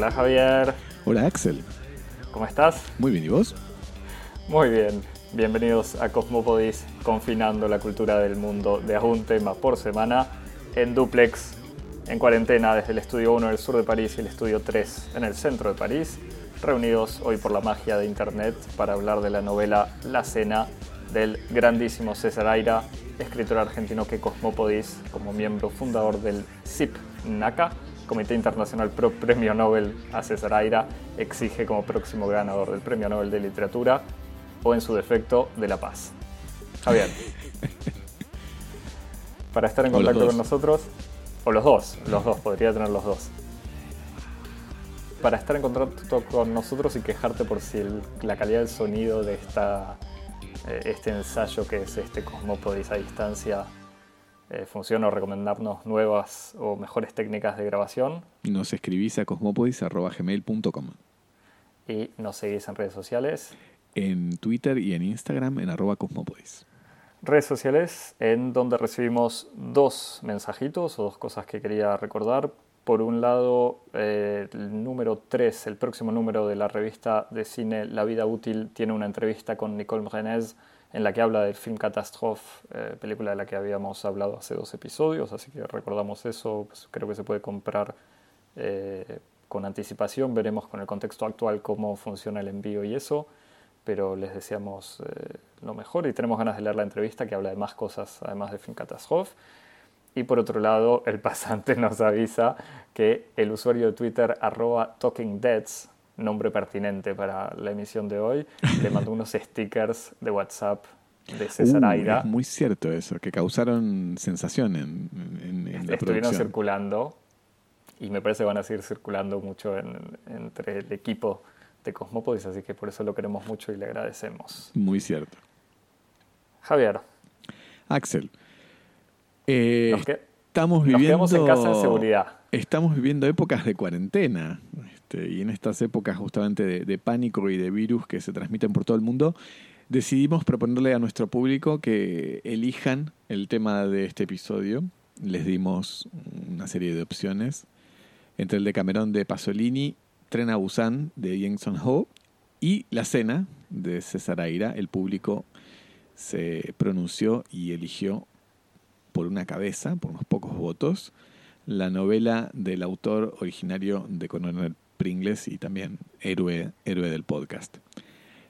Hola Javier. Hola Axel. ¿Cómo estás? Muy bien, ¿y vos? Muy bien. Bienvenidos a Cosmopodis, confinando la cultura del mundo de a un tema por semana en duplex, en cuarentena desde el estudio 1 del sur de París y el estudio 3 en el centro de París, reunidos hoy por la magia de internet para hablar de la novela La Cena del grandísimo César Aira, escritor argentino que Cosmopodis, como miembro fundador del CIP NACA, Comité Internacional Pro Premio Nobel a César Aira, exige como próximo ganador del Premio Nobel de Literatura o en su defecto de la paz. Javier. Para estar en contacto con nosotros, o los dos, los dos, podría tener los dos. Para estar en contacto con nosotros y quejarte por si la calidad del sonido de esta, eh, este ensayo que es este Cosmopodis a distancia eh, funciona o recomendarnos nuevas o mejores técnicas de grabación. Nos escribís a cosmopodis.gmail.com Y nos seguís en redes sociales. En Twitter y en Instagram en arroba cosmopodis. Redes sociales en donde recibimos dos mensajitos o dos cosas que quería recordar. Por un lado, eh, el número 3, el próximo número de la revista de cine La Vida Útil, tiene una entrevista con Nicole Renez en la que habla del film Catastrophe, eh, película de la que habíamos hablado hace dos episodios, así que recordamos eso, pues creo que se puede comprar eh, con anticipación, veremos con el contexto actual cómo funciona el envío y eso, pero les deseamos eh, lo mejor y tenemos ganas de leer la entrevista que habla de más cosas además del film Catastrophe. Y por otro lado, el pasante nos avisa que el usuario de Twitter arroba talkingdeads nombre pertinente para la emisión de hoy, le mandó unos stickers de WhatsApp de César uh, Aira. Es muy cierto eso, que causaron sensación en, en, la Estuvieron circulando y me parece que van a seguir circulando mucho entre el equipo de Cosmopodis, así que por eso lo queremos mucho y le agradecemos. Muy cierto. Javier. Axel. Eh, estamos viviendo, nos en casa de seguridad. Estamos viviendo épocas de cuarentena. Este, y en estas épocas justamente de, pánico y de virus que se transmiten por todo el mundo, decidimos proponerle a nuestro público que elijan el tema de este episodio. Les dimos una serie de opciones entre el de Camerón de Pasolini, Tren a Busan de Yang Son Ho y La Cena de César Aira. El público se pronunció y eligió por una cabeza, por unos pocos votos, la novela del autor originario de Coronel Pringles y también héroe, héroe del podcast.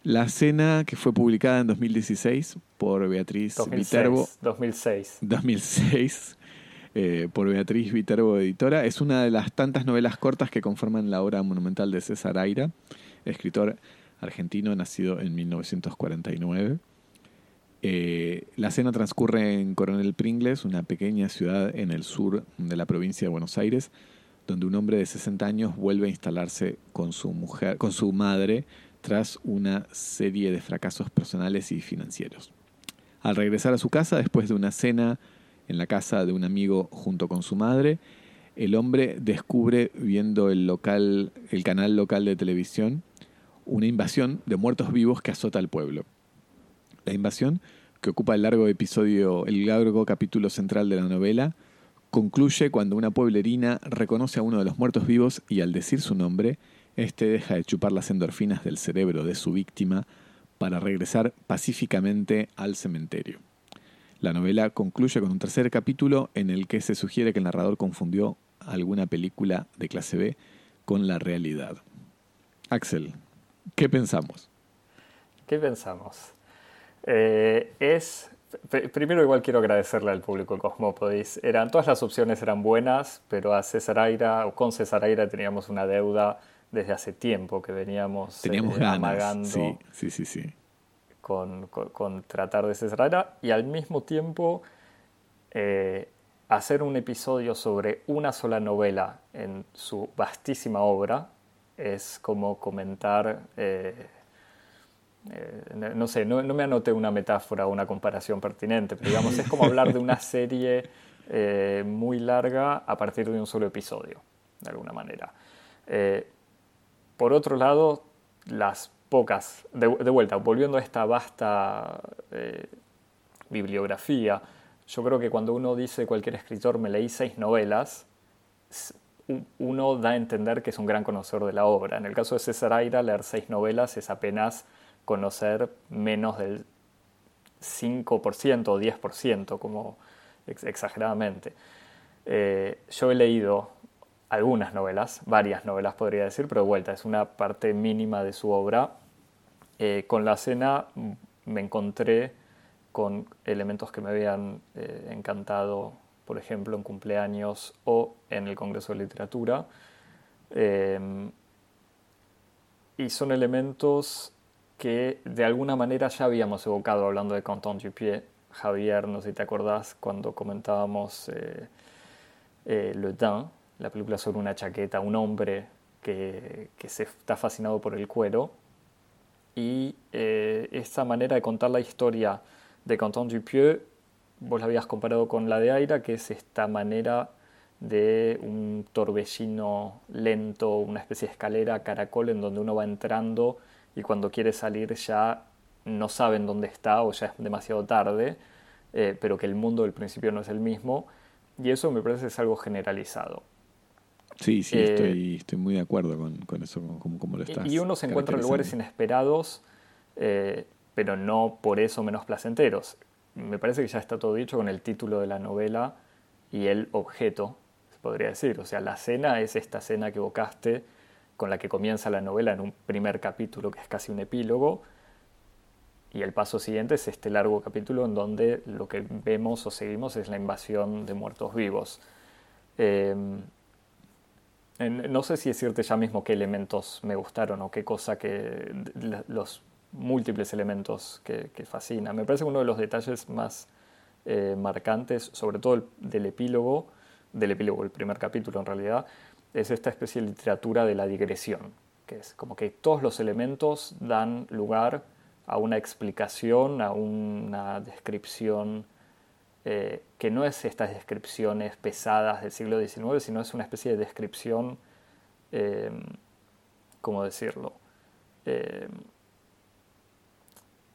La cena que fue publicada en 2016 por Beatriz 2006, Viterbo. 2006. 2006 eh, por Beatriz Viterbo, editora. Es una de las tantas novelas cortas que conforman la obra monumental de César Aira, escritor argentino nacido en 1949. Eh, la cena transcurre en Coronel Pringles, una pequeña ciudad en el sur de la provincia de Buenos Aires, donde un hombre de 60 años vuelve a instalarse con su mujer, con su madre, tras una serie de fracasos personales y financieros. Al regresar a su casa, después de una cena en la casa de un amigo junto con su madre, el hombre descubre, viendo el, local, el canal local de televisión, una invasión de muertos vivos que azota al pueblo. La invasión, que ocupa el largo episodio, el largo capítulo central de la novela, concluye cuando una pueblerina reconoce a uno de los muertos vivos y al decir su nombre, éste deja de chupar las endorfinas del cerebro de su víctima para regresar pacíficamente al cementerio. La novela concluye con un tercer capítulo en el que se sugiere que el narrador confundió alguna película de clase B con la realidad. Axel, ¿qué pensamos? ¿Qué pensamos? Eh, es Primero igual quiero agradecerle al público de Cosmopodis. Eran, todas las opciones eran buenas, pero a César Aira, o con César Aira teníamos una deuda desde hace tiempo que veníamos teníamos eh, amagando sí, sí, sí, sí. Con, con, tratar de César Aira y al mismo tiempo eh, hacer un episodio sobre una sola novela en su vastísima obra es como comentar... Eh, eh, no sé, no, me anoté una metáfora o una comparación pertinente, pero digamos, es como hablar de una serie eh, muy larga a partir de un solo episodio, de alguna manera. Eh, por otro lado, las pocas, de, vuelta, volviendo a esta vasta bibliografía, yo creo que cuando uno dice cualquier escritor me leí seis novelas, uno da a entender que es un gran conocedor de la obra. En el caso de César Aira, leer seis novelas es apenas conocer menos del 5% o 10%, como exageradamente. Eh, yo he leído algunas novelas, varias novelas podría decir, pero de vuelta, es una parte mínima de su obra. Eh, con la cena me encontré con elementos que me habían eh, encantado, por ejemplo, en cumpleaños o en el Congreso de Literatura. Em, y son elementos que de alguna manera ya habíamos evocado hablando de Canton Dupieux. Javier, no sé si te acordás cuando comentábamos eh, eh, Le Dain, la película sobre una chaqueta, un hombre que, que se está fascinado por el cuero. Y eh, esta manera de contar la historia de Canton Dupieux, vos la habías comparado con la de Aira, que es esta manera de un torbellino lento, una especie de escalera caracol en donde uno va entrando y cuando quiere salir ya no saben dónde está o ya es demasiado tarde, eh, pero que el mundo del principio no es el mismo. Y eso me parece es algo generalizado. Sí, sí, estoy, eh, estoy muy de acuerdo con, con eso, como, como lo estás. Y uno se encuentra en lugares inesperados eh, pero no por eso menos placenteros. Me parece que ya está todo dicho con el título de la novela y el objeto, se podría decir. O sea, la cena es esta cena que evocaste con la que comienza la novela en un primer capítulo que es casi un epílogo. Y el paso siguiente es este largo capítulo en donde lo que vemos o seguimos es la invasión de muertos vivos. Em, no sé si decirte ya mismo qué elementos me gustaron o qué cosa que los múltiples elementos que, que fascinan. Me parece que uno de los detalles más eh, marcantes, sobre todo del epílogo, del epílogo, el primer capítulo en realidad, es esta especie de literatura de la digresión, que es como que todos los elementos dan lugar a una explicación, a una descripción eh, que no es estas descripciones pesadas del siglo XIX, sino es una especie de descripción, eh, ¿cómo decirlo?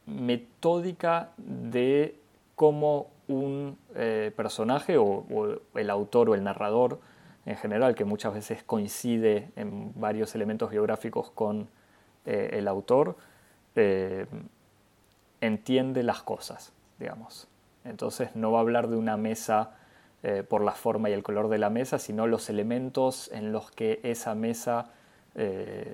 metódica de cómo un eh, personaje o, el autor o el narrador en general, que muchas veces coincide en varios elementos biográficos con eh, el autor, eh, entiende las cosas, digamos. Entonces no va a hablar de una mesa por la forma y el color de la mesa, sino los elementos en los que esa mesa eh,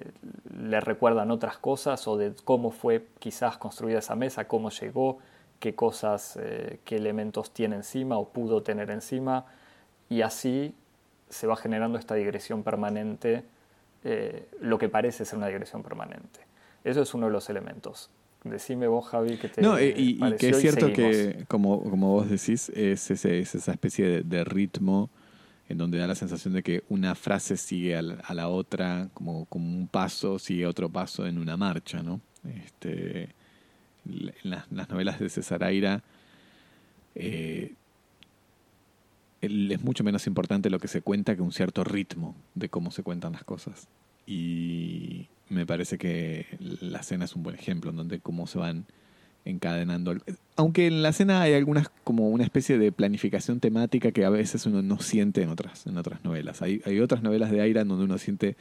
le recuerdan otras cosas o de cómo fue quizás construida esa mesa, cómo llegó, qué cosas, eh, qué elementos tiene encima o pudo tener encima y así se va generando esta digresión permanente, eh, lo que parece ser una digresión permanente. Eso es uno de los elementos. Decime vos, Javi, que te No, y, que es cierto que, como, como vos decís, es, esa especie de ritmo en donde da la sensación de que una frase sigue a la, otra, como, como, un paso sigue otro paso en una marcha, ¿no? Este, en las, novelas de César Aira eh, es mucho menos importante lo que se cuenta que un cierto ritmo de cómo se cuentan las cosas. Y me parece que la cena es un buen ejemplo, en donde cómo se van encadenando. Aunque en la escena hay algunas como una especie de planificación temática que a veces uno no siente en otras, en otras novelas. Hay, hay otras novelas de Aira donde uno siente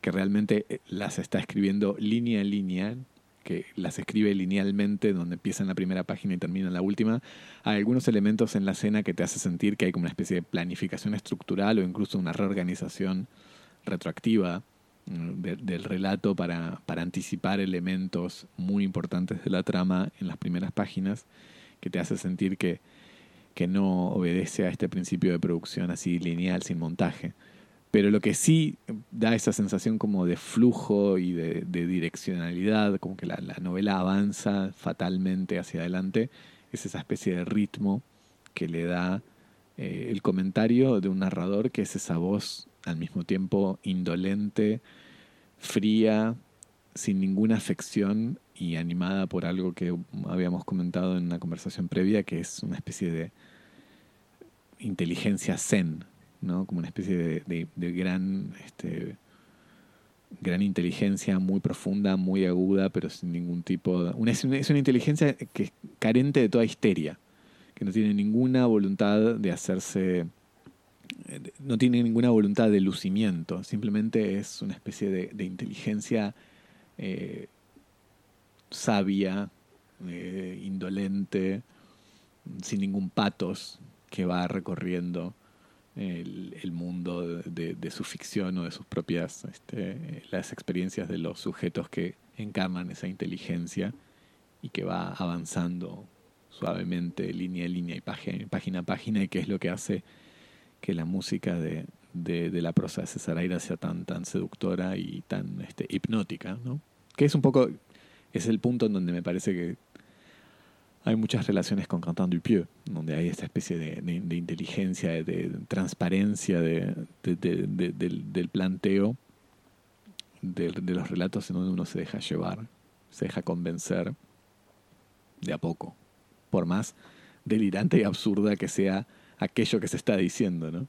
que realmente eh, las está escribiendo línea en línea, que las escribe linealmente, donde empieza en la primera página y termina en la última. Hay algunos elementos en la escena que te hace sentir que hay como una especie de planificación estructural o incluso una reorganización retroactiva del relato para, para, anticipar elementos muy importantes de la trama en las primeras páginas, que te hace sentir que, que no obedece a este principio de producción así lineal, sin montaje. Pero lo que sí da esa sensación como de flujo y de, direccionalidad, como que la, novela avanza fatalmente hacia adelante, es esa especie de ritmo que le da eh, el comentario de un narrador que es esa voz al mismo tiempo indolente, fría, sin ninguna afección y animada por algo que habíamos comentado en una conversación previa, que es una especie de inteligencia zen, ¿no? como una especie de, gran, este, gran inteligencia muy profunda, muy aguda, pero sin ningún tipo de... Una, es una inteligencia que es carente de toda histeria, que no tiene ninguna voluntad de hacerse no tiene ninguna voluntad de lucimiento, simplemente es una especie de, inteligencia eh, sabia, eh, indolente, sin ningún patos, que va recorriendo el, mundo de, su ficción o de sus propias, este, las experiencias de los sujetos que encarnan esa inteligencia y que va avanzando suavemente, línea a línea y página, a página, y que es lo que hace que la música de, la prosa de César Aira sea tan, tan seductora y tan este, hipnótica. Que es un poco, es el punto en donde me parece que hay muchas relaciones con Quentin Dupieux, donde hay esta especie de, inteligencia, de, transparencia del, del, planteo de, los relatos en donde uno se deja llevar, se deja convencer de a poco, por más delirante y absurda que sea aquello que se está diciendo, ¿no?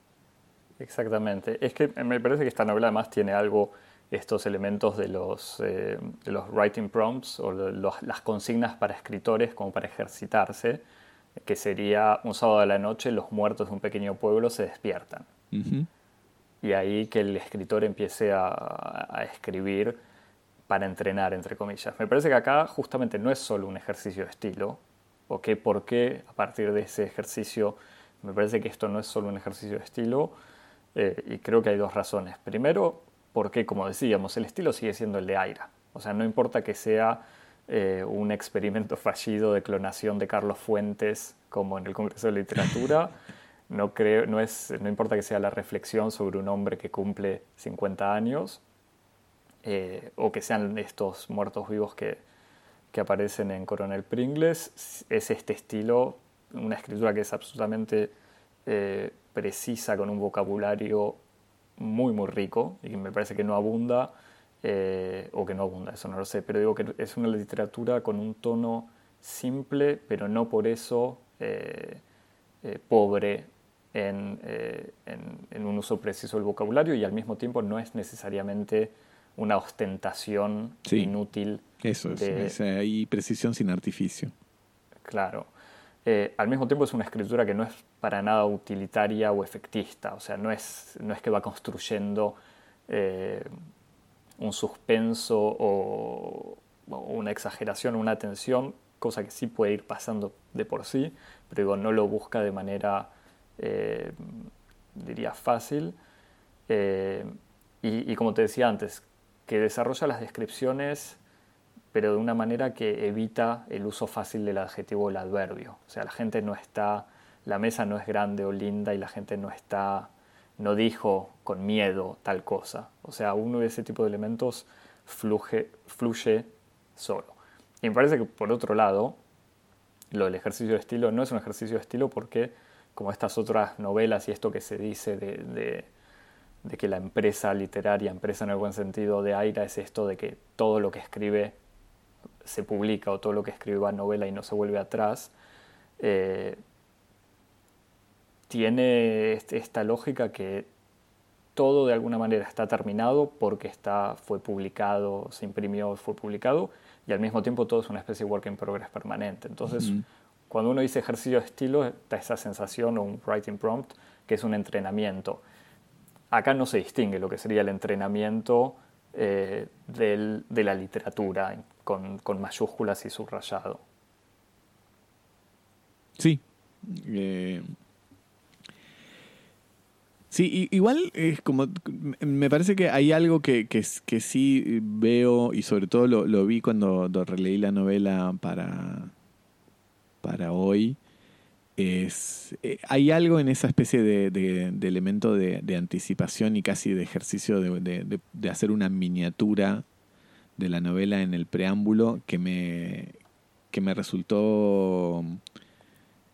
Exactamente. Es que me parece que esta novela además tiene algo estos elementos de los, eh, de los writing prompts o las consignas para escritores como para ejercitarse, que sería un sábado de la noche los muertos de un pequeño pueblo se despiertan. Y ahí que el escritor empiece a, a, escribir para entrenar, entre comillas. Me parece que acá justamente no es solo un ejercicio de estilo, o que por qué a partir de ese ejercicio, me parece que esto no es solo un ejercicio de estilo, eh, y creo que hay dos razones. Primero, porque, como decíamos, el estilo sigue siendo el de Aira. O sea, no importa que sea eh, un experimento fallido de clonación de Carlos Fuentes, como en el Congreso de Literatura, no, creo, no, es, no importa que sea la reflexión sobre un hombre que cumple 50 años, eh, o que sean estos muertos vivos que, que aparecen en Coronel Pringles, es este estilo, una escritura que es absolutamente eh, precisa, con un vocabulario muy, muy rico y que me parece que no abunda, eh, o que no abunda, eso no lo sé, pero digo que es una literatura con un tono simple, pero no por eso eh, eh, pobre en, en, un uso preciso del vocabulario y al mismo tiempo no es necesariamente una ostentación inútil. Eso es, hay precisión sin artificio. Claro. Eh, al mismo tiempo es una escritura que no es para nada utilitaria o efectista, o sea, no es, no es que va construyendo eh, un suspenso o, una exageración una tensión, cosa que sí puede ir pasando de por sí, pero no lo busca de manera, eh, diría, fácil. y como te decía antes, que desarrolla las descripciones pero de una manera que evita el uso fácil del adjetivo o el adverbio. O sea, la gente no está, la mesa no es grande o linda y la gente no está, no dijo con miedo tal cosa. O sea, uno de ese tipo de elementos fluye, solo. Y me parece que por otro lado, lo del ejercicio de estilo no es un ejercicio de estilo porque, como estas otras novelas y esto que se dice de, de que la empresa literaria, empresa en el buen sentido de Aira, es esto de que todo lo que escribe se publica o todo lo que escribe novela y no se vuelve atrás, eh, tiene esta lógica que todo de alguna manera está terminado porque está, fue publicado, se imprimió, fue publicado, y al mismo tiempo todo es una especie de work in progress permanente. Entonces, cuando uno dice ejercicio de estilo, da esa sensación o un writing prompt que es un entrenamiento. Acá no se distingue lo que sería el entrenamiento eh, de la literatura con, mayúsculas y subrayado. Sí. Eh, sí, igual es como. Me parece que hay algo que, que, sí veo, y sobre todo lo, vi cuando releí la novela para, para hoy. Es, eh, hay algo en esa especie de, elemento de, anticipación y casi de ejercicio de, hacer una miniatura de la novela en el preámbulo que me, que me resultó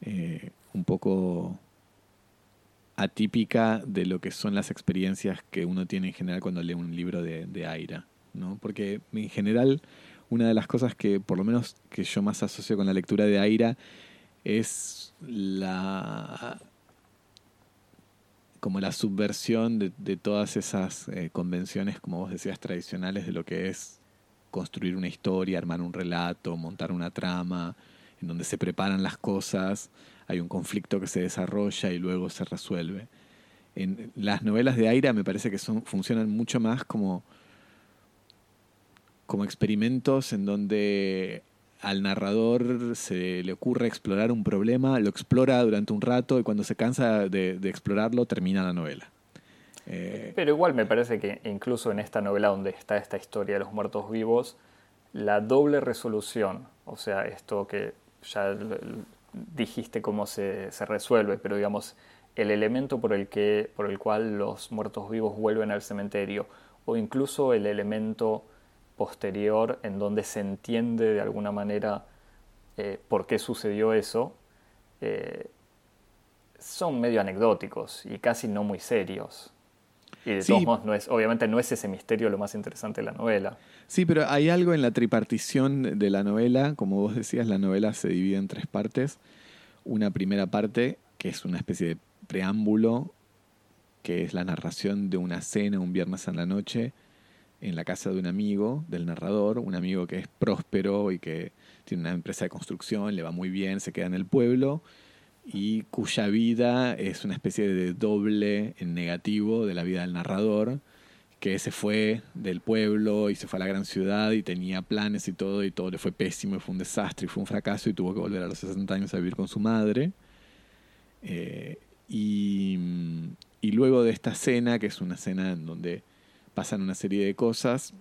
eh, un poco atípica de lo que son las experiencias que uno tiene en general cuando lee un libro de, de Aira. ¿no? Porque en general una de las cosas que por lo menos que yo más asocio con la lectura de Aira es la como la subversión de, todas esas eh, convenciones, como vos decías, tradicionales de lo que es construir una historia, armar un relato, montar una trama, en donde se preparan las cosas, hay un conflicto que se desarrolla y luego se resuelve. En las novelas de Aira me parece que son, funcionan mucho más como, como experimentos en donde al narrador se le ocurre explorar un problema, lo explora durante un rato y cuando se cansa de, explorarlo termina la novela. Eh, Pero igual me parece que incluso en esta novela donde está esta historia de los muertos vivos, la doble resolución, o sea, esto que ya dijiste cómo se, se resuelve, pero digamos, el elemento por el, que, por el cual los muertos vivos vuelven al cementerio, o incluso el elemento posterior en donde se entiende de alguna manera eh, por qué sucedió eso, eh, son medio anecdóticos y casi no muy serios. Y de todos modos, no es, obviamente no es ese misterio lo más interesante de la novela. Sí, pero hay algo en la tripartición de la novela. Como vos decías, la novela se divide en tres partes. Una primera parte, que es una especie de preámbulo, que es la narración de una cena un viernes en la noche en la casa de un amigo del narrador, un amigo que es próspero y que tiene una empresa de construcción, le va muy bien, se queda en el pueblo y cuya vida es una especie de doble en negativo de la vida del narrador, que se fue del pueblo y se fue a la gran ciudad y tenía planes y todo y todo le fue pésimo y fue un desastre y fue un fracaso y tuvo que volver a los 60 años a vivir con su madre. Eh, y, luego de esta cena, que es una cena en donde pasan una serie de cosas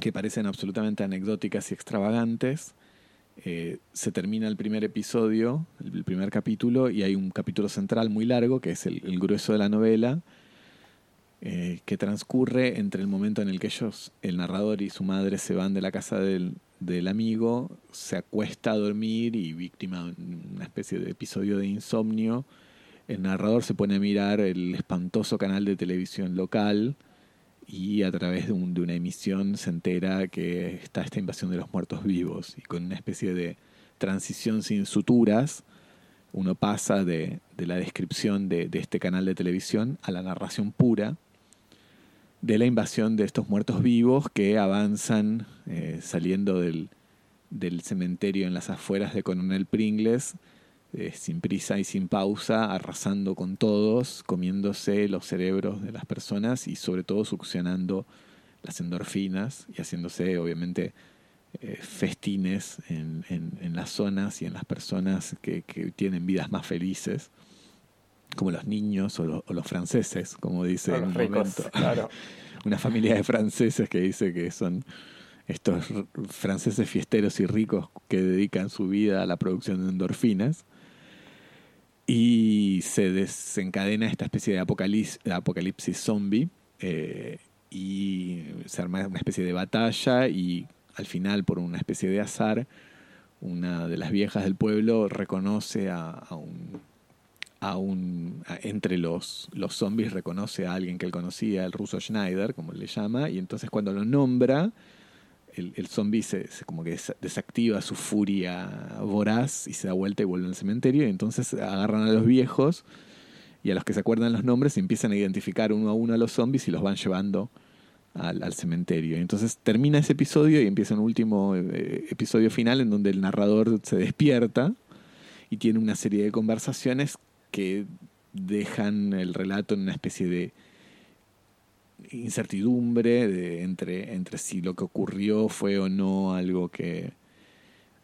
que parecen absolutamente anecdóticas y extravagantes. Eh, se termina el primer episodio, el primer capítulo, y hay un capítulo central muy largo, que es el, grueso de la novela, eh, que transcurre entre el momento en el que ellos, el narrador y su madre, se van de la casa del, del amigo, se acuesta a dormir y víctima de una especie de episodio de insomnio, el narrador se pone a mirar el espantoso canal de televisión local, y a través de, una emisión se entera que está esta invasión de los muertos vivos y con una especie de transición sin suturas uno pasa de, la descripción de, este canal de televisión a la narración pura de la invasión de estos muertos vivos que avanzan eh, saliendo del, del cementerio en las afueras de Coronel Pringles eh, sin prisa y sin pausa, arrasando con todos, comiéndose los cerebros de las personas y sobre todo succionando las endorfinas y haciéndose obviamente eh, festines en, en, las zonas y en las personas que, tienen vidas más felices, como los niños o, los franceses, como dice en un momento. Una familia de franceses que dice que son estos franceses fiesteros y ricos que dedican su vida a la producción de endorfinas y se desencadena esta especie de apocalipsis, zombie eh, y se arma una especie de batalla y al final por una especie de azar una de las viejas del pueblo reconoce a, un a un entre los, los zombies reconoce a alguien que él conocía, el ruso Schneider, como le llama, y entonces cuando lo nombra, el, el zombie se, como que desactiva su furia voraz y se da vuelta y vuelve al cementerio. Y entonces agarran a los viejos y a los que se acuerdan los nombres empiezan a identificar uno a uno a los zombies y los van llevando al, cementerio. Y entonces termina ese episodio y empieza un último eh, episodio final en donde el narrador se despierta y tiene una serie de conversaciones que dejan el relato en una especie de incertidumbre entre, entre si lo que ocurrió fue o no algo que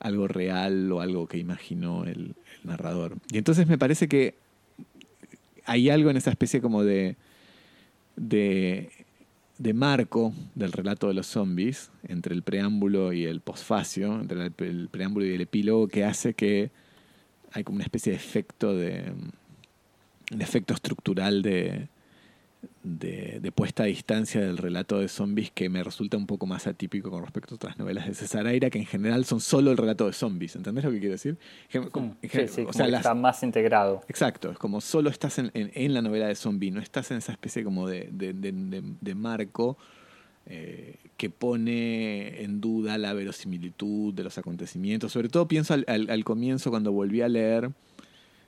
algo real o algo que imaginó el, narrador. Y entonces me parece que hay algo en esa especie como de, de, de, marco del relato de los zombies, entre el preámbulo y el posfacio, entre el, preámbulo y el epílogo, que hace que hay como una especie de efecto de, de efecto estructural de, de, puesta a distancia del relato de zombies que me resulta un poco más atípico con respecto a otras novelas de César Aira, que en general son solo el relato de zombies. ¿Entendés lo que quiero decir? está más integrado. Exacto, es como solo estás en, en, la novela de zombie, no estás en esa especie como de, de, marco eh, que pone en duda la verosimilitud de los acontecimientos. Sobre todo pienso al, al, comienzo cuando volví a leer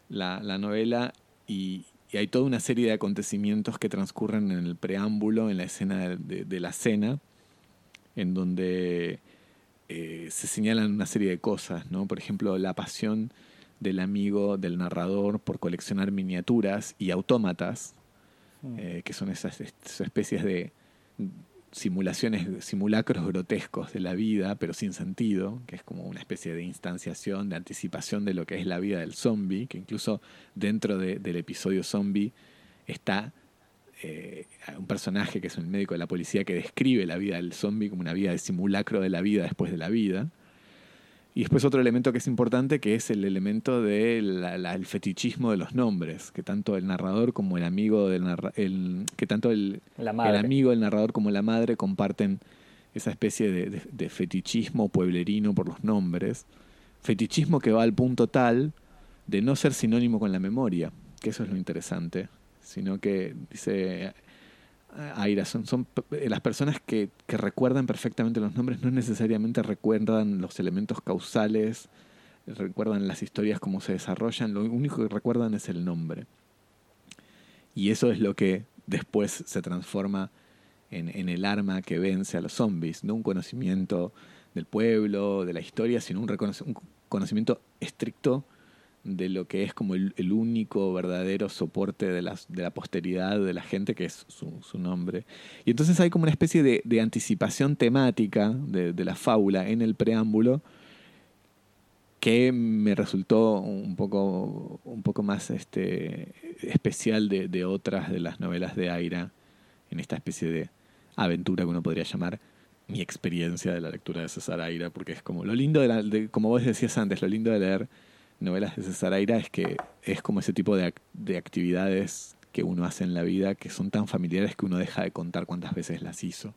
la, la novela y, y hay toda una serie de acontecimientos que transcurren en el preámbulo, en la escena de, la cena, en donde eh, se señalan una serie de cosas, ¿no? Por ejemplo, la pasión del amigo del narrador por coleccionar miniaturas y autómatas, mm. eh, que son esas, especies de simulaciones, simulacros grotescos de la vida, pero sin sentido, que es como una especie de instanciación, de anticipación de lo que es la vida del zombie, que incluso dentro del episodio zombie está eh, un personaje que es el médico de la policía que describe la vida del zombie como una vida de simulacro de la vida después de la vida. Y después otro elemento que es importante, que es el elemento del fetichismo de los nombres, que tanto el narrador como el amigo del el, que tanto el, el, amigo del narrador como la madre comparten esa especie de, de, fetichismo pueblerino por los nombres. Fetichismo que va al punto tal de no ser sinónimo con la memoria, que eso es lo interesante, sino que dice Aira, son, son eh, las personas que, que, recuerdan perfectamente los nombres, no necesariamente recuerdan los elementos causales, recuerdan las historias, cómo se desarrollan, lo único que recuerdan es el nombre. Y eso es lo que después se transforma en, en el arma que vence a los zombies, no un conocimiento del pueblo, de la historia, sino un, un conocimiento estricto de lo que es como el, único verdadero soporte de, las, de la posteridad de la gente, que es su, nombre. Y entonces hay como una especie de, anticipación temática de, la fábula en el preámbulo que me resultó un poco, un poco más este, especial de, de otras de las novelas de Aira, en esta especie de aventura que uno podría llamar mi experiencia de la lectura de César Aira, porque es como lo lindo de, la, de como vos decías antes, lo lindo de leer novelas de César Aira es que es como ese tipo de, de, actividades que uno hace en la vida que son tan familiares que uno deja de contar cuántas veces las hizo.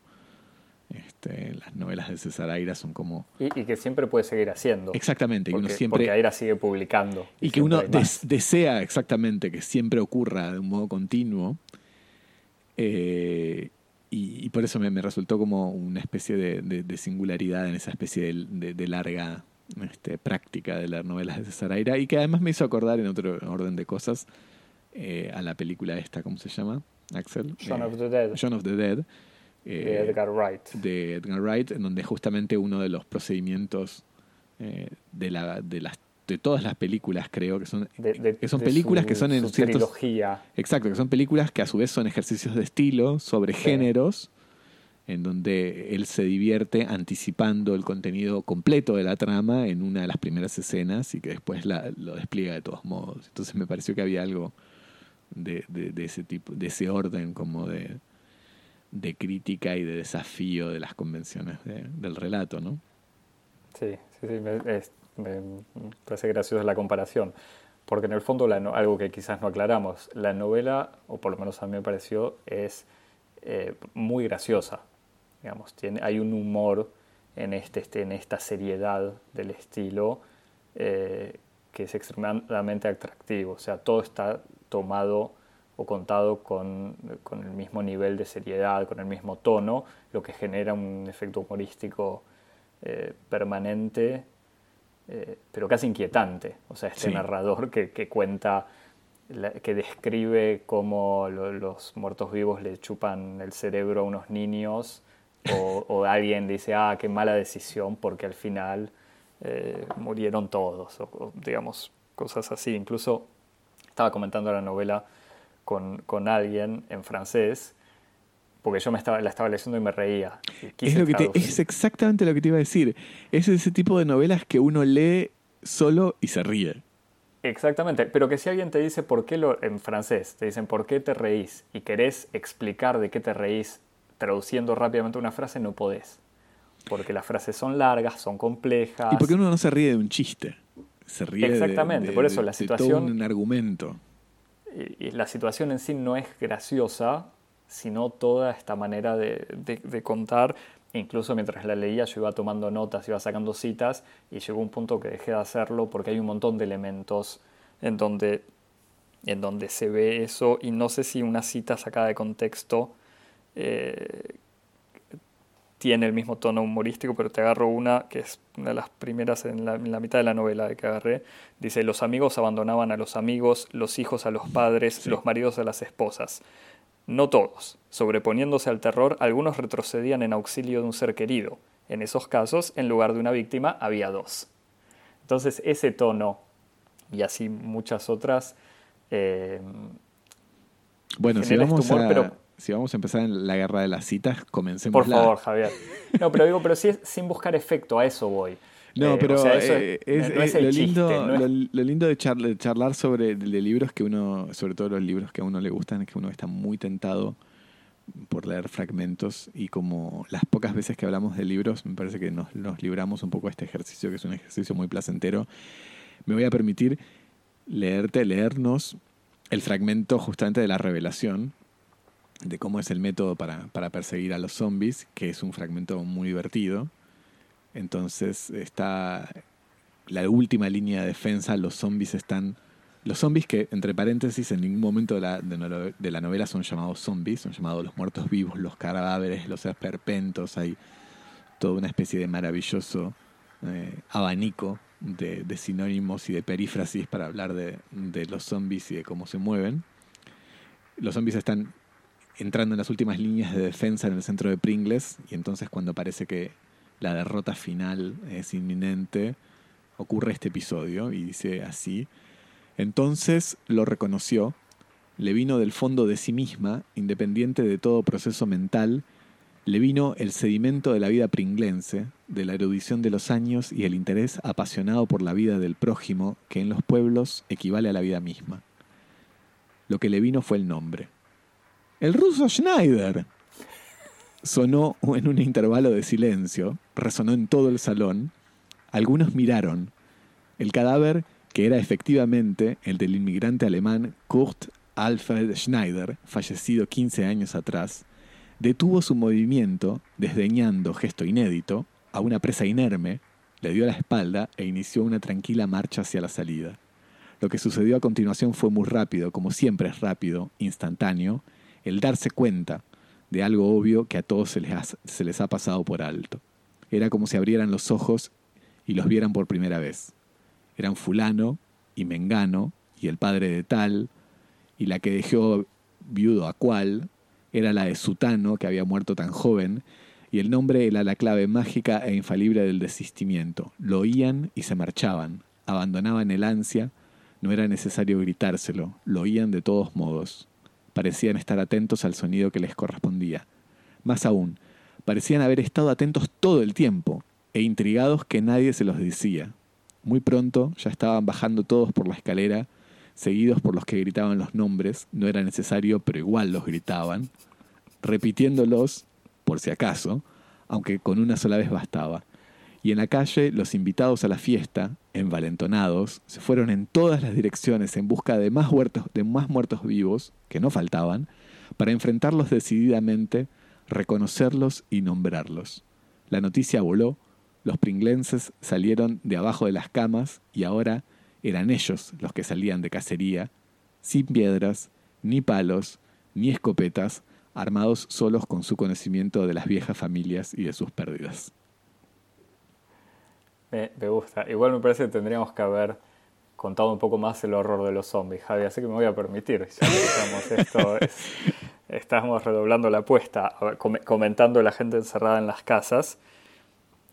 Este, las novelas de César Aira son como... Y, que siempre puede seguir haciendo. Exactamente. Porque, uno siempre, porque Aira sigue publicando. Y, que uno desea exactamente que siempre ocurra de un modo continuo. Eh, y, por eso me, me, resultó como una especie de, de, singularidad en esa especie de, larga este, práctica de las novelas de César Aira y que además me hizo acordar en otro orden de cosas eh, a la película esta, ¿cómo se llama? Axel. Shaun of the Dead. Shaun of the Dead. de eh, Edgar Wright. De Edgar Wright, en donde justamente uno de los procedimientos eh, de, la, de, las, de todas las películas, creo, que son, que son películas que son en ciertos... Trilogía. Exacto, que son películas que a su vez son ejercicios de estilo sobre géneros en donde él se divierte anticipando el contenido completo de la trama en una de las primeras escenas y que después lo despliega de todos modos. Entonces me pareció que había algo de, ese tipo, de ese orden como de, de crítica y de desafío de las convenciones del relato, ¿no? Sí, sí, sí, me, parece graciosa la comparación, porque en el fondo algo que quizás no aclaramos, la novela, o por lo menos a mí me pareció, es eh, muy graciosa Digamos, tiene, hay un humor en, este, este, en esta seriedad del estilo eh, que es extremadamente atractivo. O sea, todo está tomado o contado con, con, el mismo nivel de seriedad, con el mismo tono, lo que genera un efecto humorístico eh, permanente, eh, pero casi inquietante. O sea, este narrador que, que cuenta, que describe cómo los muertos vivos le chupan el cerebro a unos niños o, alguien dice, ah, qué mala decisión porque al final eh, murieron todos, o, digamos, cosas así. Incluso estaba comentando la novela con, con alguien en francés, porque yo me estaba, la estaba leyendo y me reía. es, lo que es exactamente lo que te iba a decir. Es ese tipo de novelas que uno lee solo y se ríe. Exactamente, pero que si alguien te dice por qué lo, en francés, te dicen por qué te reís y querés explicar de qué te reís traduciendo rápidamente una frase no podés. Porque las frases son largas, son complejas. Y porque uno no se ríe de un chiste. Se ríe Exactamente, por eso la situación. un argumento. Y, la situación en sí no es graciosa, sino toda esta manera de, de, contar. Incluso mientras la leía yo iba tomando notas, iba sacando citas y llegó un punto que dejé de hacerlo porque hay un montón de elementos en donde, en donde se ve eso y no sé si una cita sacada de contexto eh, tiene el mismo tono humorístico, pero te agarro una que es una de las primeras en la, mitad de la novela que agarré. Dice, los amigos abandonaban a los amigos, los hijos a los padres, los maridos a las esposas. No todos. Sobreponiéndose al terror, algunos retrocedían en auxilio de un ser querido. En esos casos, en lugar de una víctima, había dos. Entonces, ese tono, y así muchas otras, eh, Bueno, si vamos, a, si vamos a empezar en la guerra de las citas, comencemos. Por favor, Javier. No, pero digo, pero sí sin buscar efecto, a eso voy. No, pero es, lo, lindo, lo, lindo de, charlar sobre de libros que uno, sobre todo los libros que a uno le gustan, es que uno está muy tentado por leer fragmentos y como las pocas veces que hablamos de libros, me parece que nos, nos libramos un poco a este ejercicio, que es un ejercicio muy placentero, me voy a permitir leerte, leernos el fragmento justamente de la revelación, de cómo es el método para, para perseguir a los zombies, que es un fragmento muy divertido. Entonces está la última línea de defensa, los zombies están los zombies que, entre paréntesis, en ningún momento de la, de la novela son llamados zombies, son llamados los muertos vivos, los cadáveres, los esperpentos, hay toda una especie de maravilloso eh, abanico de, sinónimos y de perífrasis para hablar de, de, los zombies y de cómo se mueven. Los zombies están entrando en las últimas líneas de defensa en el centro de Pringles y entonces cuando parece que la derrota final es inminente, ocurre este episodio y dice así. Entonces lo reconoció, le vino del fondo de sí misma, independiente de todo proceso mental, le vino el sedimento de la vida pringlense, de la erudición de los años y el interés apasionado por la vida del prójimo, que en los pueblos equivale a la vida misma. Lo que le vino fue el nombre. El ruso Schneider. Sonó en un intervalo de silencio, resonó en todo el salón. Algunos miraron. El cadáver que era efectivamente el del inmigrante alemán Kurt Alfred Schneider, fallecido 15 años atrás, detuvo su movimiento, desdeñando gesto inédito, a una presa inerme, le dio la espalda e inició una tranquila marcha hacia la salida. Lo que sucedió a continuación fue muy rápido, como siempre es rápido, instantáneo, el darse cuenta de algo obvio que a todos se les ha, pasado por alto. Era como si abrieran los ojos y los vieran por primera vez eran fulano y mengano, y el padre de tal, y la que dejó viudo a cual, era la de Sutano, que había muerto tan joven, y el nombre era la clave mágica e infalible del desistimiento. Lo oían y se marchaban, abandonaban el ansia, no era necesario gritárselo, lo oían de todos modos. Parecían estar atentos al sonido que les correspondía. Más aún, parecían haber estado atentos todo el tiempo, e intrigados que nadie se los decía. Muy pronto ya estaban bajando todos por la escalera, seguidos por los que gritaban los nombres, no era necesario, pero igual los gritaban, repitiéndolos, por si acaso, aunque con una sola vez bastaba. Y en la calle los invitados a la fiesta, envalentonados, se fueron en todas las direcciones en busca de más, huertos, de más muertos vivos, que no faltaban, para enfrentarlos decididamente, reconocerlos y nombrarlos. La noticia voló, los pringlenses salieron de abajo de las camas y ahora eran ellos los que salían de cacería, sin piedras, ni palos, ni escopetas, armados solos con su conocimiento de las viejas familias y de sus pérdidas. Me, gusta. Igual me parece que tendríamos que haber contado un poco más el horror de los zombies, Javi, así que me voy a permitir. Esto, estamos redoblando la apuesta, comentando la gente encerrada en las casas.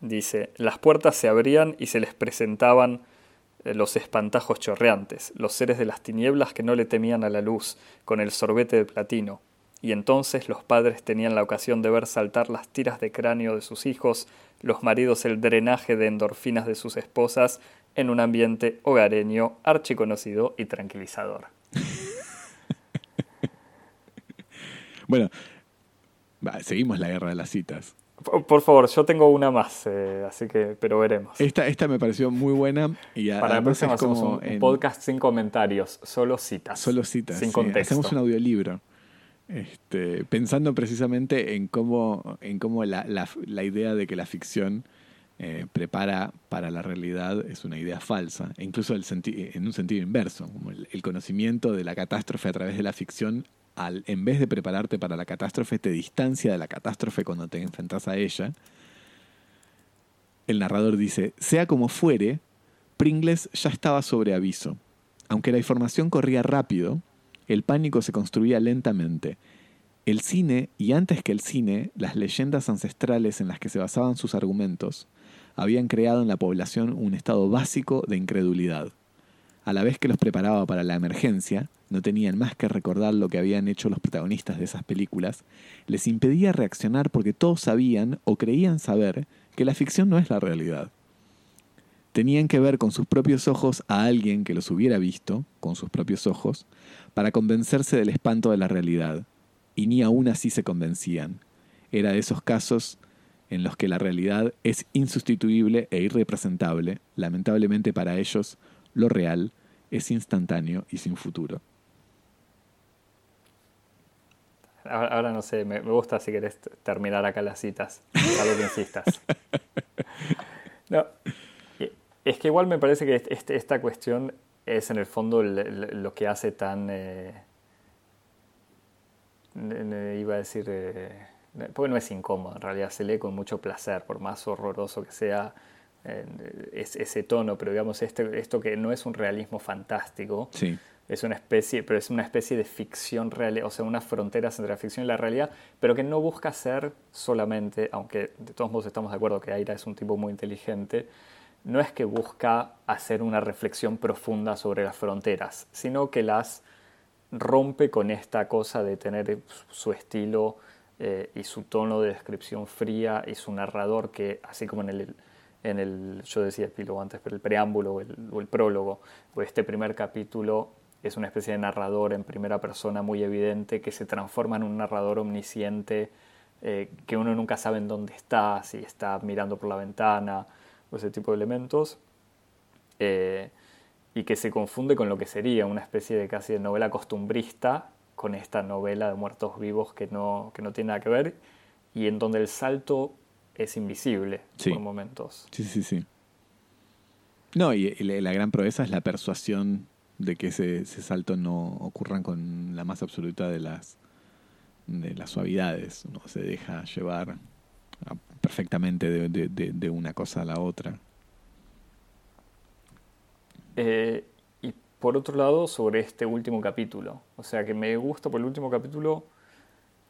Dice, las puertas se abrían y se les presentaban eh, los espantajos chorreantes, los seres de las tinieblas que no le temían a la luz, con el sorbete de platino. Y entonces los padres tenían la ocasión de ver saltar las tiras de cráneo de sus hijos, los maridos el drenaje de endorfinas de sus esposas, en un ambiente hogareño, archiconocido y tranquilizador. bueno, seguimos la guerra de las citas. Por favor, yo tengo una más, eh, así que, pero veremos. Esta, esta me pareció muy buena y Para la próxima hacemos un, podcast sin comentarios, solo citas. Solo citas. Sin contexto. Hacemos un audiolibro. Este, pensando precisamente en cómo, en cómo la, la, idea de que la ficción eh, prepara para la realidad es una idea falsa, e incluso el en un sentido inverso, como el conocimiento de la catástrofe a través de la ficción al, en vez de prepararte para la catástrofe, te distancia de la catástrofe cuando te enfrentas a ella. El narrador dice, sea como fuere, Pringles ya estaba sobre aviso. Aunque la información corría rápido, el pánico se construía lentamente. El cine, y antes que el cine, las leyendas ancestrales en las que se basaban sus argumentos, habían creado en la población un estado básico de incredulidad. a la vez que los preparaba para la emergencia, no tenían más que recordar lo que habían hecho los protagonistas de esas películas, les impedía reaccionar porque todos sabían o creían saber que la ficción no es la realidad. Tenían que ver con sus propios ojos a alguien que los hubiera visto, con sus propios ojos, para convencerse del espanto de la realidad, y ni aún así se convencían. Era de esos casos en los que la realidad es insustituible e irrepresentable, lamentablemente para ellos, lo real es instantáneo y sin futuro. Ahora, no sé, me, gusta si querés terminar acá las citas, algo que insistas. No, es que igual me parece que este, esta cuestión es en el fondo lo que hace tan... Eh, iba a decir... Eh, porque no es incómodo, en realidad se lee con mucho placer, por más horroroso que sea ese tono, pero digamos este, esto que no es un realismo fantástico, es una especie, pero es una especie de ficción real, o sea, unas fronteras entre la ficción y la realidad, pero que no busca ser solamente, aunque de todos modos estamos de acuerdo que Aira es un tipo muy inteligente, no es que busca hacer una reflexión profunda sobre las fronteras, sino que las rompe con esta cosa de tener su estilo eh, y su tono de descripción fría y su narrador que, así como en el en el, yo decía epílogo antes, pero el preámbulo o el, prólogo, pues este primer capítulo es una especie de narrador en primera persona muy evidente que se transforma en un narrador omnisciente eh, que uno nunca sabe en dónde está, si está mirando por la ventana o ese tipo de elementos, eh, y que se confunde con lo que sería una especie de casi de novela costumbrista con esta novela de muertos vivos que no, que no tiene nada que ver, y en donde el salto es invisible por momentos. Sí, sí, sí. No, y, la gran proeza es la persuasión de que ese, salto no ocurra con la más absoluta de las, de las suavidades. Uno se deja llevar perfectamente de, una cosa a la otra. Eh, y por otro lado, sobre este último capítulo. O sea, que me gusta por el último capítulo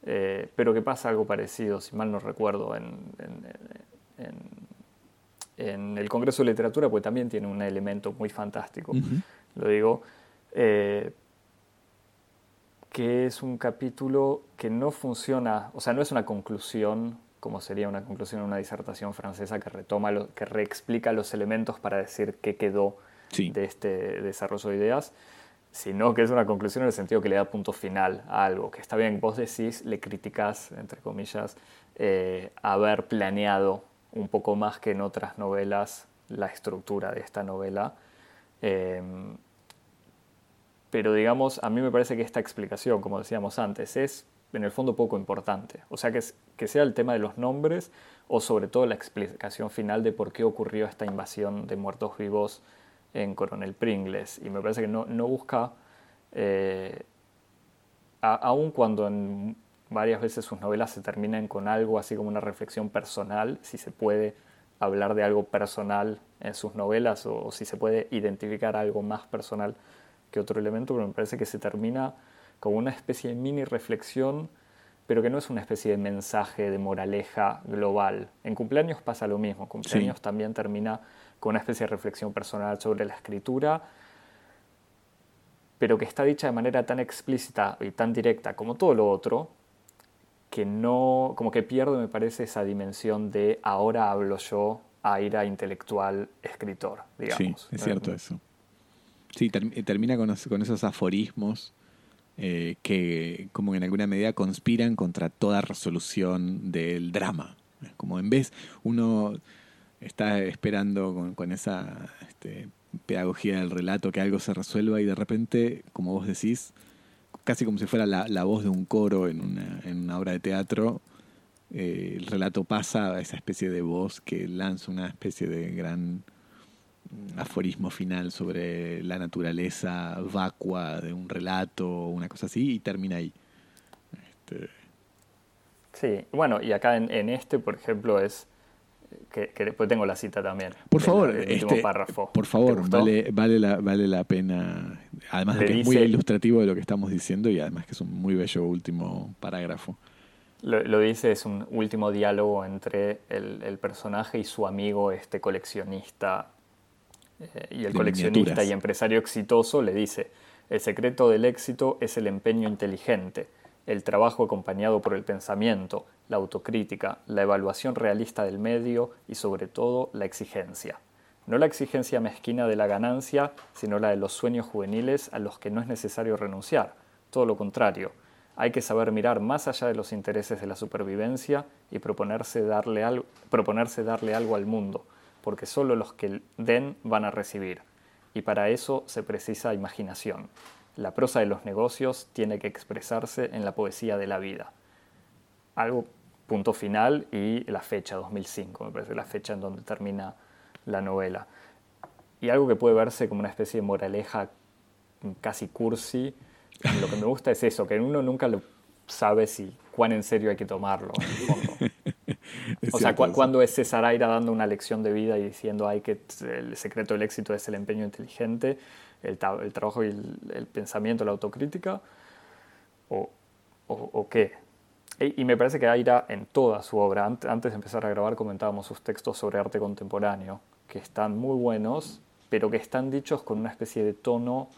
eh, pero que pasa algo parecido, si mal no recuerdo, en, en, el Congreso de Literatura, pues también tiene un elemento muy fantástico, lo digo, eh, que es un capítulo que no funciona, o sea, no es una conclusión como sería una conclusión en una disertación francesa que retoma, lo, que reexplica los elementos para decir qué quedó de este desarrollo de ideas, sino que es una conclusión en el sentido que le da punto final a algo, que está bien, vos decís, le criticás, entre comillas, eh, haber planeado un poco más que en otras novelas la estructura de esta novela. Em, pero digamos, a mí me parece que esta explicación, como decíamos antes, es en el fondo poco importante. O sea, que, que sea el tema de los nombres o sobre todo la explicación final de por qué ocurrió esta invasión de muertos vivos en Coronel Pringles y me parece que no, no busca, eh, aun cuando en varias veces sus novelas se terminan con algo así como una reflexión personal, si se puede hablar de algo personal en sus novelas o, si se puede identificar algo más personal que otro elemento, pero me parece que se termina como una especie de mini reflexión, pero que no es una especie de mensaje de moraleja global. En cumpleaños pasa lo mismo, cumpleaños también termina con una especie de reflexión personal sobre la escritura, pero que está dicha de manera tan explícita y tan directa como todo lo otro, que no, como que pierde, me parece, esa dimensión de ahora hablo yo, aira intelectual, escritor, digamos. Sí, es cierto eso. Sí, termina con, con esos aforismos eh, que como en alguna medida conspiran contra toda resolución del drama. Como en vez uno está esperando con, esa este, pedagogía del relato que algo se resuelva y de repente, como vos decís, casi como si fuera la, voz de un coro en una, obra de teatro, eh, el relato pasa a esa especie de voz que lanza una especie de gran aforismo final sobre la naturaleza vacua de un relato una cosa así y termina ahí. Este... Sí, bueno, y acá en este, por ejemplo, es que, después tengo la cita también. Por favor, este, párrafo. Por favor, vale, vale, la, vale la pena. Además de que es muy ilustrativo de lo que estamos diciendo y además que es un muy bello último parágrafo. Lo, dice, es un último diálogo entre el, personaje y su amigo, este coleccionista Eh, y el coleccionista y empresario exitoso le dice, el secreto del éxito es el empeño inteligente, el trabajo acompañado por el pensamiento, la autocrítica, la evaluación realista del medio y sobre todo la exigencia. No la exigencia mezquina de la ganancia, sino la de los sueños juveniles a los que no es necesario renunciar. Todo lo contrario, hay que saber mirar más allá de los intereses de la supervivencia y proponerse darle, algo, proponerse darle algo al mundo, porque solo los que den van a recibir. Y para eso se precisa imaginación. La prosa de los negocios tiene que expresarse en la poesía de la vida. Algo, punto final, y la fecha, 2005, me parece la fecha en donde termina la novela. Y algo que puede verse como una especie de moraleja casi cursi, lo que me gusta es eso, que uno nunca lo sabe si cuán en serio hay que tomarlo. o sea, cuando es César Aira dando una lección de vida y diciendo hay que el secreto del éxito es el empeño inteligente, el, trabajo y el, pensamiento, la autocrítica, o, o, qué. Y, me parece que Aira en toda su obra, antes de empezar a grabar comentábamos sus textos sobre arte contemporáneo, que están muy buenos, pero que están dichos con una especie de tono,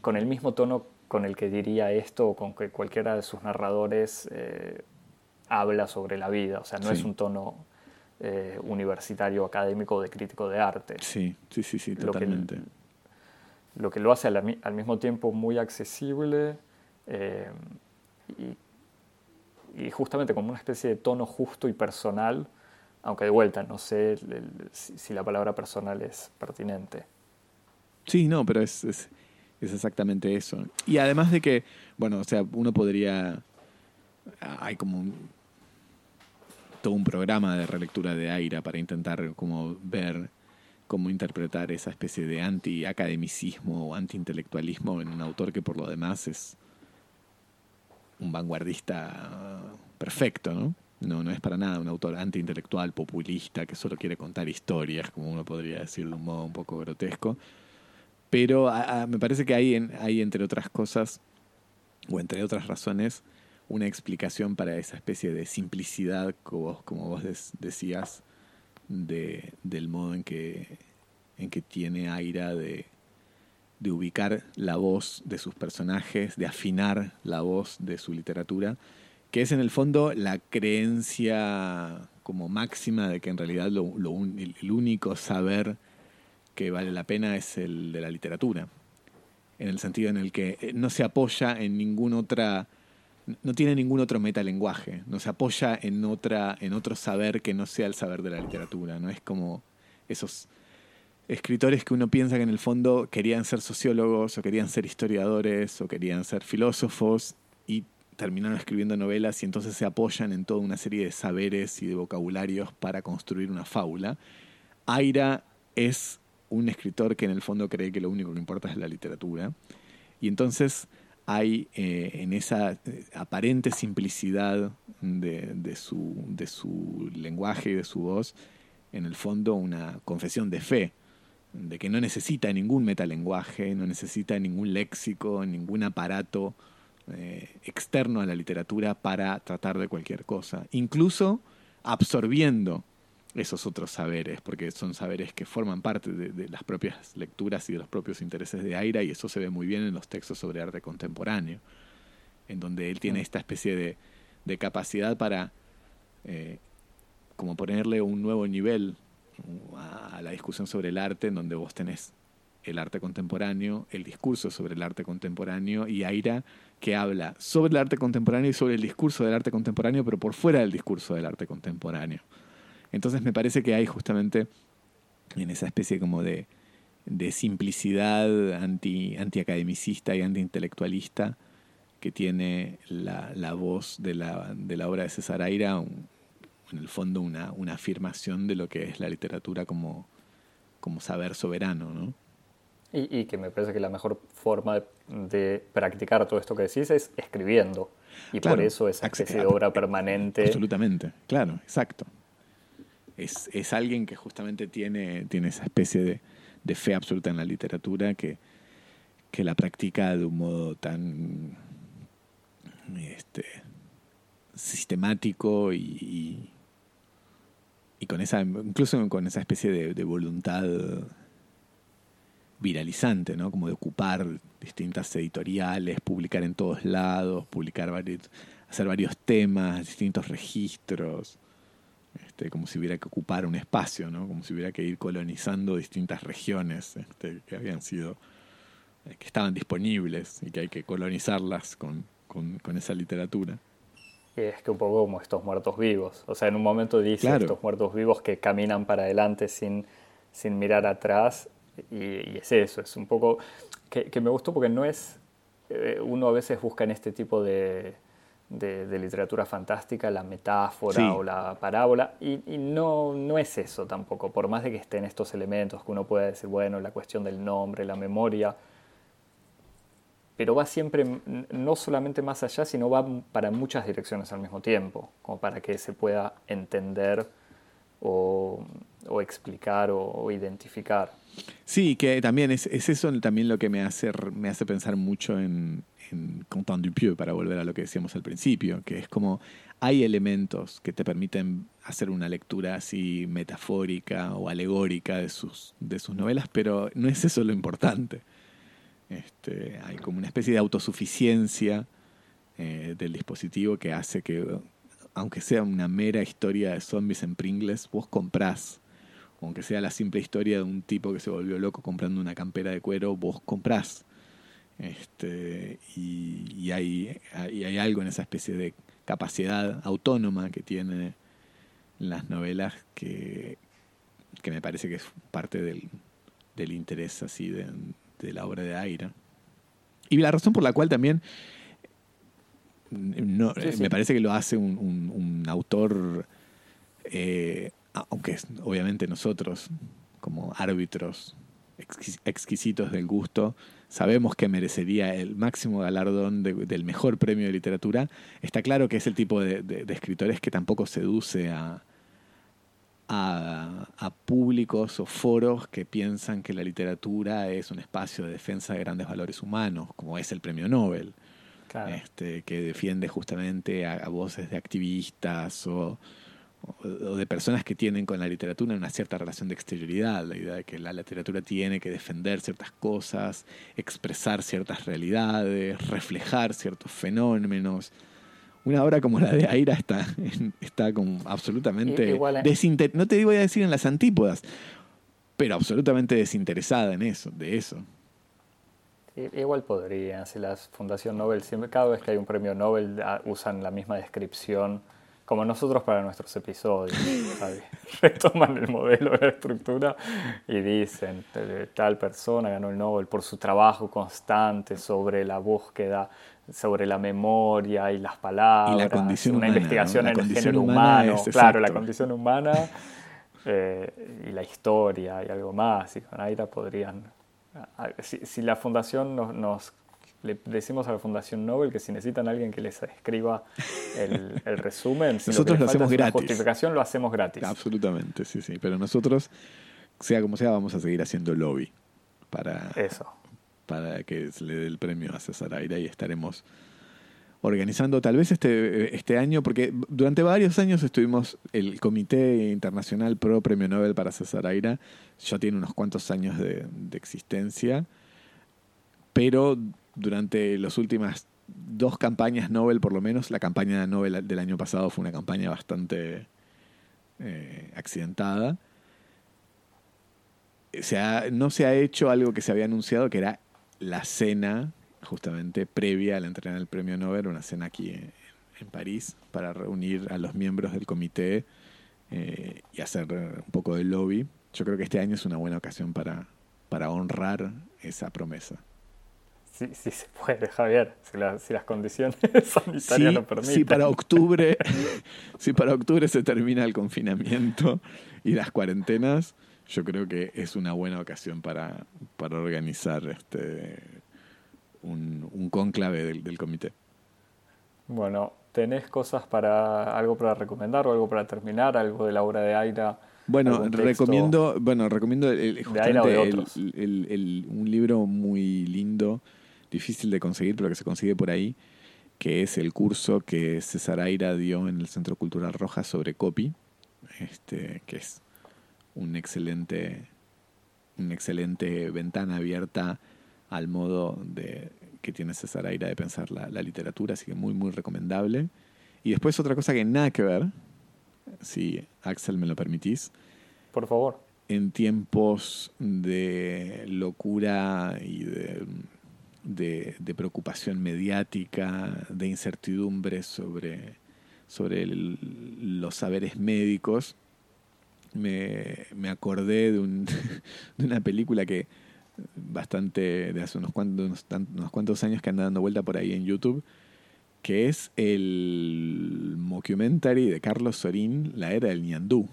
con el mismo tono con el que diría esto o con que cualquiera de sus narradores eh, habla sobre la vida. O sea, no es un tono eh, universitario, académico de crítico de arte. Sí, sí, sí, sí, totalmente. Lo que, lo, hace al, mismo tiempo muy accesible eh, y, justamente como una especie de tono justo y personal, aunque de vuelta no sé si, la palabra personal es pertinente. Sí, no, pero es es exactamente eso. Y además de que, bueno, o sea, uno podría. Hay como un programa de relectura de Aira para intentar como ver cómo interpretar esa especie de anti-academicismo o anti-intelectualismo en un autor que por lo demás es un vanguardista perfecto, ¿no? No, no es para nada un autor anti-intelectual, populista, que solo quiere contar historias, como uno podría decir de un modo un poco grotesco, pero me parece que hay, hay, entre otras cosas, o entre otras razones, una explicación para esa especie de simplicidad, como vos, como vos decías, de, del modo en que, en que tiene Aira de, de ubicar la voz de sus personajes, de afinar la voz de su literatura, que es en el fondo la creencia como máxima de que en realidad lo, el único saber que vale la pena es el de la literatura, en el sentido en el que eh, no se apoya en ninguna otra, no tiene ningún otro metalenguaje, no se apoya en, otra, en otro saber que no sea el saber de la literatura, no es como esos escritores que uno piensa que en el fondo querían ser sociólogos o querían ser historiadores o querían ser filósofos y terminaron escribiendo novelas y entonces se apoyan en toda una serie de saberes y de vocabularios para construir una fábula. Aira es un escritor que en el fondo cree que lo único que importa es la literatura. Y entonces hay eh, en esa eh, aparente simplicidad de, su, lenguaje y de su voz, en el fondo una confesión de fe, de que no necesita ningún metalenguaje, no necesita ningún léxico, ningún aparato eh, externo a la literatura para tratar de cualquier cosa, incluso absorbiendo esos otros saberes, porque son saberes que forman parte de, las propias lecturas y de los propios intereses de Aira, y eso se ve muy bien en los textos sobre arte contemporáneo, en donde él tiene esta especie de, de capacidad para eh, como ponerle un nuevo nivel a la discusión sobre el arte, en donde vos tenés el arte contemporáneo, el discurso sobre el arte contemporáneo y Aira que habla sobre el arte contemporáneo y sobre el discurso del arte contemporáneo, pero por fuera del discurso del arte contemporáneo. Entonces me parece que hay justamente en esa especie como de, de simplicidad anti, antiacademicista y antiintelectualista que tiene la, la voz de la, de la, obra de César Aira, en el fondo una, una, afirmación de lo que es la literatura como, como saber soberano, ¿no? Y, y, que me parece que la mejor forma de, practicar todo esto que decís es escribiendo. Y por eso esa especie de obra permanente. Absolutamente, claro, exacto es, es alguien que justamente tiene, tiene esa especie de, de fe absoluta en la literatura que, que la practica de un modo tan este, sistemático y, y, con esa, incluso con esa especie de, voluntad viralizante, ¿no? Como de ocupar distintas editoriales, publicar en todos lados, publicar varios, hacer varios temas, distintos registros, este, como si hubiera que ocupar un espacio, ¿no? Como si hubiera que ir colonizando distintas regiones este, que habían sido, eh, que estaban disponibles y que hay que colonizarlas con, con, esa literatura. es que un poco como estos muertos vivos. O sea, en un momento dice estos muertos vivos que caminan para adelante sin, sin mirar atrás y, es eso, es un poco que, me gustó porque no es, eh, uno a veces busca en este tipo de, de, literatura fantástica la metáfora o la parábola y, no, no es eso tampoco, por más de que estén estos elementos que uno pueda decir, bueno, la cuestión del nombre, la memoria, pero va siempre no solamente más allá, sino va para muchas direcciones al mismo tiempo, como para que se pueda entender o, o explicar o identificar. Sí, que también es, eso también lo que me hace, me hace pensar mucho en, en Contant Dupieux, para volver a lo que decíamos al principio, que es como hay elementos que te permiten hacer una lectura así metafórica o alegórica de sus, de sus novelas, pero no es eso lo importante. Este, hay como una especie de autosuficiencia eh, del dispositivo que hace que, aunque sea una mera historia de zombies en Pringles, vos comprás aunque sea la simple historia de un tipo que se volvió loco comprando una campera de cuero, vos comprás. Este, y, hay, hay, algo en esa especie de capacidad autónoma que tiene las novelas que, que me parece que es parte del, del interés así de, de, la obra de Aira. Y la razón por la cual también no, me parece que lo hace un, un, autor eh, aunque obviamente nosotros, como árbitros exquisitos del gusto, sabemos que merecería el máximo galardón del mejor premio de literatura, está claro que es el tipo de, escritores que tampoco seduce a, a, públicos o foros que piensan que la literatura es un espacio de defensa de grandes valores humanos, como es el premio Nobel, este, que defiende justamente a voces de activistas o o de personas que tienen con la literatura una cierta relación de exterioridad, la idea de que la literatura tiene que defender ciertas cosas, expresar ciertas realidades, reflejar ciertos fenómenos. Una obra como la de Aira está, está como absolutamente desinteresada, no te voy a decir en las antípodas, pero absolutamente desinteresada en eso, de eso. Igual podría, si la Fundación Nobel, siempre, cada vez que hay un premio Nobel ah, usan la misma descripción como nosotros para nuestros episodios. Retoman el modelo de la estructura y dicen, tal persona ganó el Nobel por su trabajo constante sobre la búsqueda, sobre la memoria y las palabras, y la condición una humana, investigación en el género humano, claro, la condición humana eh, y la historia y algo más. Y con Aira podrían... Si, la fundación nos le decimos a la Fundación Nobel que si necesitan a alguien que les escriba el, resumen, si nosotros lo, hacemos gratis. justificación lo hacemos gratis. Absolutamente, sí, sí. Pero nosotros, sea como sea, vamos a seguir haciendo lobby para, Eso. para que se le dé el premio a César Aira y estaremos organizando tal vez este, este año, porque durante varios años estuvimos el Comité Internacional Pro Premio Nobel para César Aira, ya tiene unos cuantos años de, de existencia, pero durante las últimas dos campañas Nobel, por lo menos, la campaña Nobel del año pasado fue una campaña bastante eh, accidentada. no se ha hecho algo que se había anunciado, que era la cena, justamente previa a la entrega del premio Nobel, una cena aquí en, París, para reunir a los miembros del comité eh, y hacer un poco de lobby. Yo creo que este año es una buena ocasión para, para honrar esa promesa. Sí, sí se puede, Javier, si, las condiciones sanitarias lo permiten. Si para octubre, si para octubre se termina el confinamiento y las cuarentenas, yo creo que es una buena ocasión para, para organizar este un, un conclave del, del, comité. Bueno, ¿tenés cosas para algo para recomendar o algo para terminar? ¿Algo de la obra de Aira? Bueno, recomiendo, bueno, recomiendo el, un libro muy lindo difícil de conseguir, pero que se consigue por ahí, que es el curso que César Aira dio en el Centro Cultural Roja sobre copy, este, que es un excelente una excelente ventana abierta al modo de que tiene César Aira de pensar la, la literatura, así que muy, muy recomendable. Y después otra cosa que nada que ver, si Axel me lo permitís, Por favor. en tiempos de locura y de, de- preocupación mediática, de incertidumbre sobre, sobre los saberes médicos, me, me acordé de, un- de una película que bastante de hace unos cuantos, unos cuantos años que anda dando vuelta por ahí en YouTube, que es el mockumentary de Carlos Sorín, La Era del Ñandú.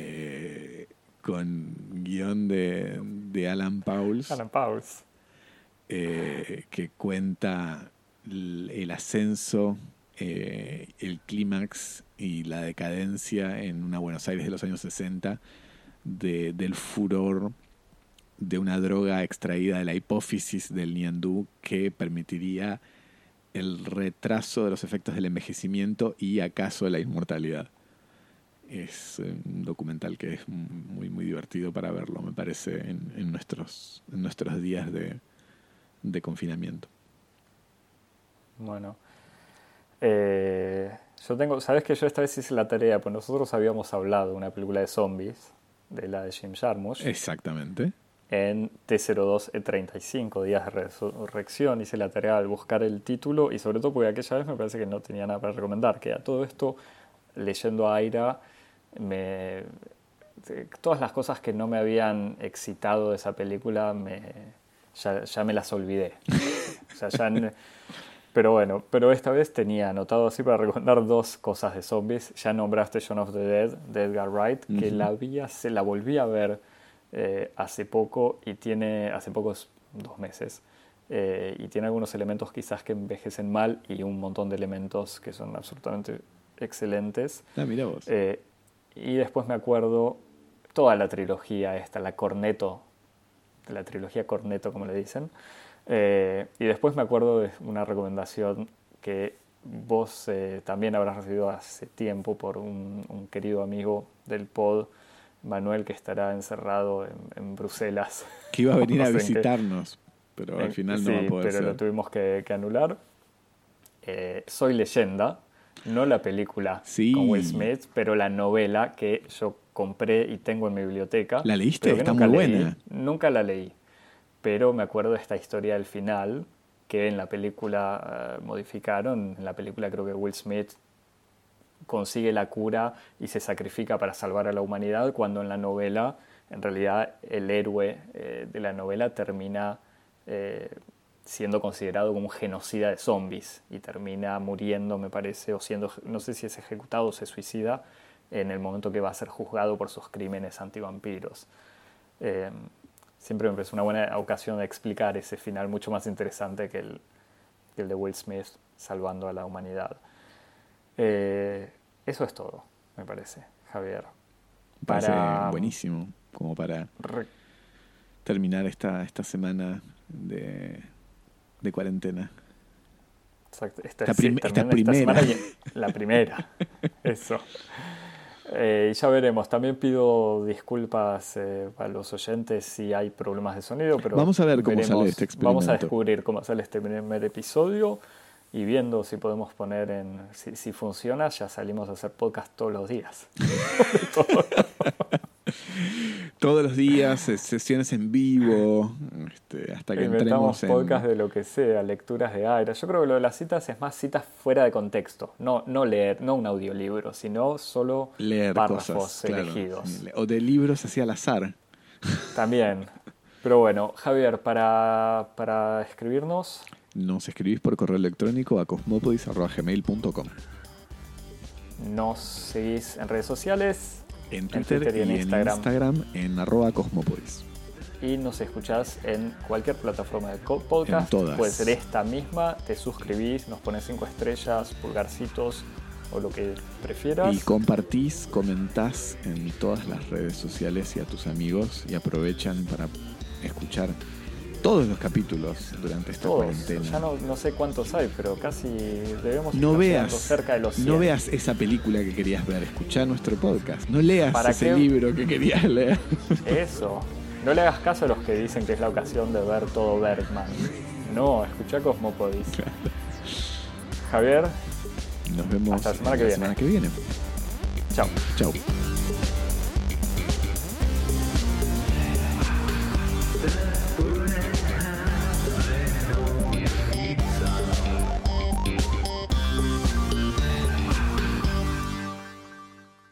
Eh, con guion de, de Alan Pauls, Alan Pauls. Eh, que cuenta el, ascenso, eh, el clímax y la decadencia en una Buenos Aires de los años 60 de- del furor de una droga extraída de la hipófisis del ñandú que permitiría el retraso de los efectos del envejecimiento y acaso la inmortalidad. Es eh, un documental que es muy, muy divertido para verlo, me parece, en nuestros, en nuestros días de, de confinamiento. Bueno. Eh, yo tengo, sabes que yo esta vez hice la tarea, pues nosotros habíamos hablado de una película de zombies, de la de Jim Jarmusch, Exactamente. en T02E35, Días de Resurrección. Hice la tarea al buscar el título y sobre todo porque aquella vez me parece que no tenía nada para recomendar, que a todo esto, leyendo a Aira, me, todas las cosas que no me habían excitado de esa película, me, ya, ya me las olvidé. O sea, ya pero bueno, pero esta vez tenía anotado así para recomendar dos cosas de zombies. Ya nombraste Shaun of the Dead de Edgar Wright, que Ujú. la había, se la volví a ver eh, hace poco y tiene, hace pocos dos meses, eh, y tiene algunos elementos quizás que envejecen mal y un montón de elementos que son absolutamente excelentes. Ah, mira vos. Eh, y después me acuerdo toda la trilogía esta, la Corneto, la trilogía Corneto como le dicen. Eh, y después me acuerdo de una recomendación que vos eh, también habrás recibido hace tiempo por un, un querido amigo del pod, Manuel, que estará encerrado en, en Bruselas. que iba a venir no a en qué- visitarnos, pero al en- final no va a poder pero ser. lo tuvimos que, que anular. Eh, Soy leyenda, no la película Sí. con Will Smith, pero la novela que yo compré y tengo en mi biblioteca. ¿La leíste? Está muy leí. buena. Nunca la leí, pero me acuerdo de esta historia del final que en la película eh, modificaron. En la película creo que Will Smith consigue la cura y se sacrifica para salvar a la humanidad, cuando en la novela, en realidad, el héroe eh, de la novela termina eh, siendo considerado como un genocida de zombies y termina muriendo, me parece, o siendo, no sé si es ejecutado o se suicida en el momento que va a ser juzgado por sus crímenes antivampiros. Eh, siempre me parece una buena ocasión de explicar ese final mucho más interesante que el, que el de Will Smith salvando a la humanidad. Eh, eso es todo, me parece, Javier. Parece para- buenísimo, como para Re- terminar esta, esta semana de, de cuarentena. Exacto. Esta, sí, terminando primera. semana la primera. Eso. Eh, ya veremos. También pido disculpas eh, a los oyentes si hay problemas de sonido, pero Vamos a ver cómo veremos. sale este Vamos a experimento. descubrir cómo sale este primer episodio y viendo si podemos poner en si, si funciona, ya salimos a hacer podcast todos los días. Todos los días, ses- sesiones en vivo, este, hasta que Inventamos entremos en... podcast de lo que sea, lecturas de aire. Yo creo que lo de las citas es más citas fuera de contexto. No, no leer, no un audiolibro, sino solo leer párrafos cosas, claro, elegidos. sí, o de libros así al azar. También. Pero bueno, Javier, para, para escribirnos, Nos escribís por correo electrónico a cosmopodis.gmail.com nos seguís en redes sociales En Twitter, Twitter y en Instagram. en arroba cosmopodis. y nos escuchás en cualquier plataforma de podcast. En todas. Puede ser esta misma, te suscribís, nos pones cinco estrellas, pulgarcitos o lo que prefieras. Y compartís, comentás en todas las redes sociales y a tus amigos y aprovechan para escuchar todos los capítulos durante esta Todos. cuarentena. Ya no, no sé cuántos hay, pero casi debemos no veas, cerca de los 100. no veas esa película que querías ver, escuchá nuestro podcast. No leas ¿Para ese qué? libro que querías leer. Eso. No le hagas caso a los que dicen que es la ocasión de ver todo Bergman. No, escucha Cosmopodis. Javier, Nos vemos Hasta la semana que la viene. semana que viene. chao. Chau.